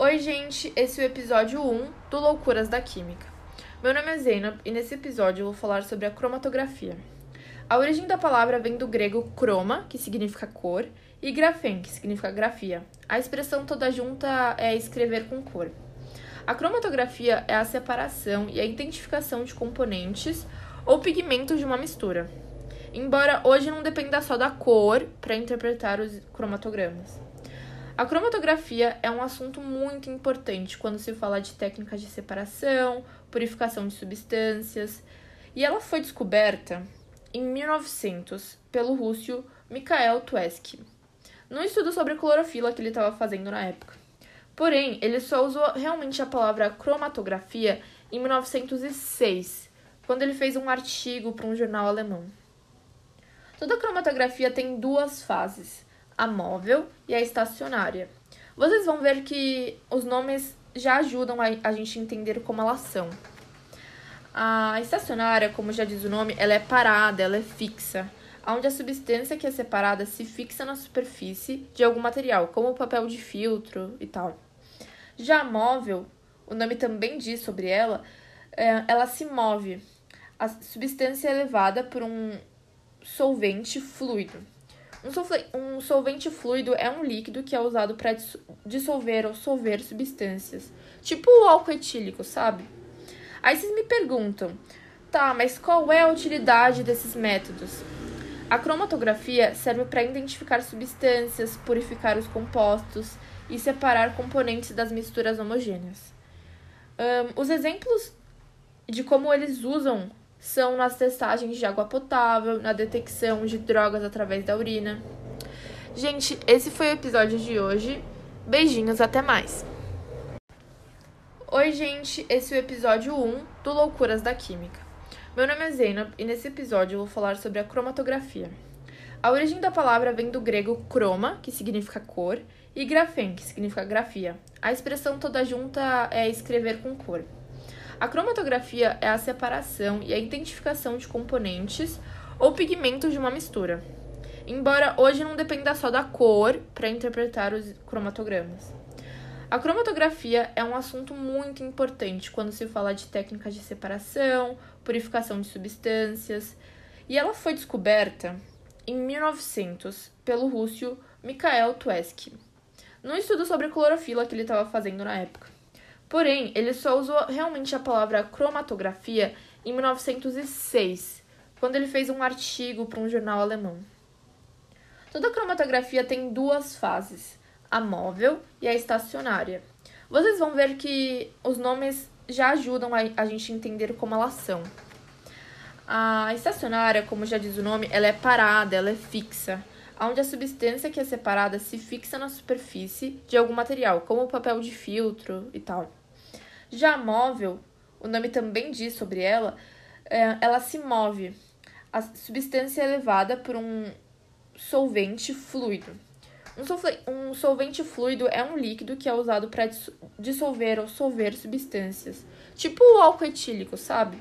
Oi, gente, esse é o episódio 1 do Loucuras da Química. Meu nome é Zeynep e nesse episódio eu vou falar sobre a cromatografia. A origem da palavra vem do grego chroma, que significa cor, e graphem, que significa grafia. A expressão toda junta é escrever com cor. A cromatografia é a separação e a identificação de componentes ou pigmentos de uma mistura. Embora hoje não dependa só da cor para interpretar os cromatogramas. A cromatografia é um assunto muito importante quando se fala de técnicas de separação, purificação de substâncias, e ela foi descoberta em 1900 pelo russo Mikhail Tuesky, num estudo sobre clorofila que ele estava fazendo na época. Porém, ele só usou realmente a palavra cromatografia em 1906, quando ele fez um artigo para um jornal alemão. Toda cromatografia tem duas fases a móvel e a estacionária. Vocês vão ver que os nomes já ajudam a, a gente entender como elas são. A estacionária, como já diz o nome, ela é parada, ela é fixa, onde a substância que é separada se fixa na superfície de algum material, como o papel de filtro e tal. Já a móvel, o nome também diz sobre ela, é, ela se move. A substância é levada por um solvente fluido. Um, solvente fluido é um líquido que é usado para dissolver ou solver substâncias, tipo o álcool etílico, sabe? Aí vocês me perguntam, tá, mas qual é a utilidade desses métodos? A cromatografia serve para identificar substâncias, purificar os compostos e separar componentes das misturas homogêneas. Um, os exemplos de como eles usam são nas testagens de água potável, na detecção de drogas através da urina. Gente, esse foi o episódio de hoje. Beijinhos, até mais. Oi, gente, esse é o episódio 1 do Loucuras da Química. Meu nome é Zeynep e nesse episódio eu vou falar sobre a cromatografia. A origem da palavra vem do grego chroma, que significa cor, e graphem, que significa grafia. A expressão toda junta é escrever com cor. A cromatografia é a separação e a identificação de componentes ou pigmentos de uma mistura. Embora hoje não dependa só da cor para interpretar os cromatogramas. A cromatografia é um assunto muito importante quando se fala de técnicas de separação, purificação de substâncias, e ela foi descoberta em 1900 pelo russo Mikhail Tuesky, num estudo sobre clorofila que ele estava fazendo na época. Porém, ele só usou realmente a palavra cromatografia em 1906, quando ele fez um artigo para um jornal alemão. Toda cromatografia tem duas fases, a móvel e a estacionária. Vocês vão ver que os nomes já ajudam a, gente entender como elas são. A estacionária, como já diz o nome, ela é parada, ela é fixa, onde a substância que é separada se fixa na superfície de algum material, como o papel de filtro e tal. Já a móvel, o nome também diz sobre ela, é, ela se move. A substância é levada por um solvente fluido. Um, um solvente fluido é um líquido que é usado para dissolver ou solver substâncias, tipo o álcool etílico, sabe?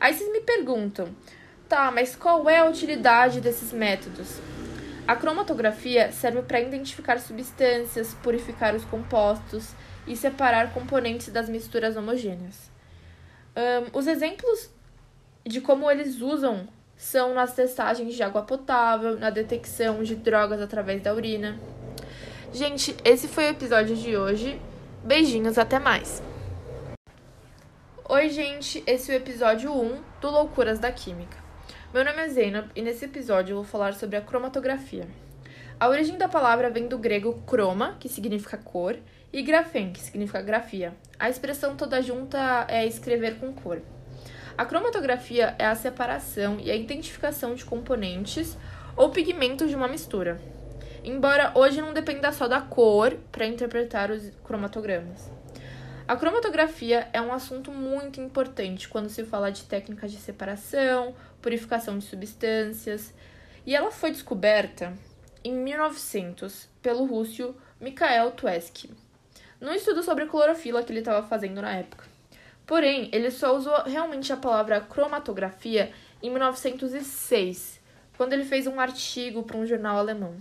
Aí vocês me perguntam, tá, mas qual é a utilidade desses métodos? A cromatografia serve para identificar substâncias, purificar os compostos e separar componentes das misturas homogêneas. Um, os exemplos de como eles usam são nas testagens de água potável, na detecção de drogas através da urina. Gente, esse foi o episódio de hoje. Beijinhos, até mais. Oi, gente, esse é o episódio 1 do Loucuras da Química. Meu nome é Zeynep e nesse episódio eu vou falar sobre a cromatografia. A origem da palavra vem do grego chroma, que significa cor, e graphem, que significa grafia. A expressão toda junta é escrever com cor. A cromatografia é a separação e a identificação de componentes ou pigmentos de uma mistura. Embora hoje não dependa só da cor para interpretar os cromatogramas. A cromatografia é um assunto muito importante quando se fala de técnicas de separação, purificação de substâncias, e ela foi descoberta em 1900 pelo russo Mikhail Tuesky, num estudo sobre clorofila que ele estava fazendo na época. Porém, ele só usou realmente a palavra cromatografia em 1906, quando ele fez um artigo para um jornal alemão.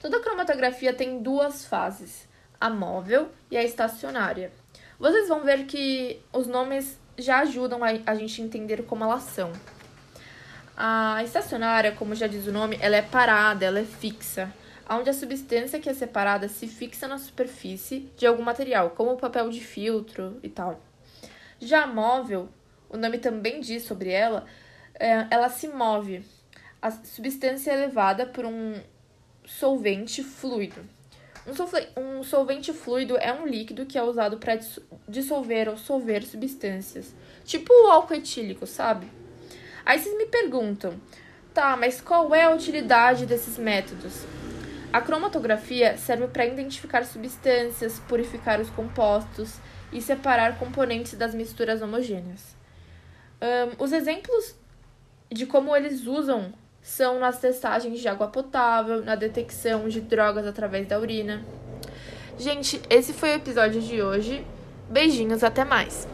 Toda cromatografia tem duas fases, a móvel e a estacionária. Vocês vão ver que os nomes já ajudam a, gente entender como elas são. A estacionária, como já diz o nome, ela é parada, ela é fixa, onde a substância que é separada se fixa na superfície de algum material, como papel de filtro e tal. Já a móvel, o nome também diz sobre ela, é, ela se move. A substância é levada por um solvente fluido. Um, solvente fluido é um líquido que é usado para dissolver ou solver substâncias, tipo o álcool etílico, sabe? Aí vocês me perguntam, tá, mas qual é a utilidade desses métodos? A cromatografia serve para identificar substâncias, purificar os compostos e separar componentes das misturas homogêneas. Um, os exemplos de como eles usam são nas testagens de água potável, na detecção de drogas através da urina. Gente, esse foi o episódio de hoje. Beijinhos, até mais!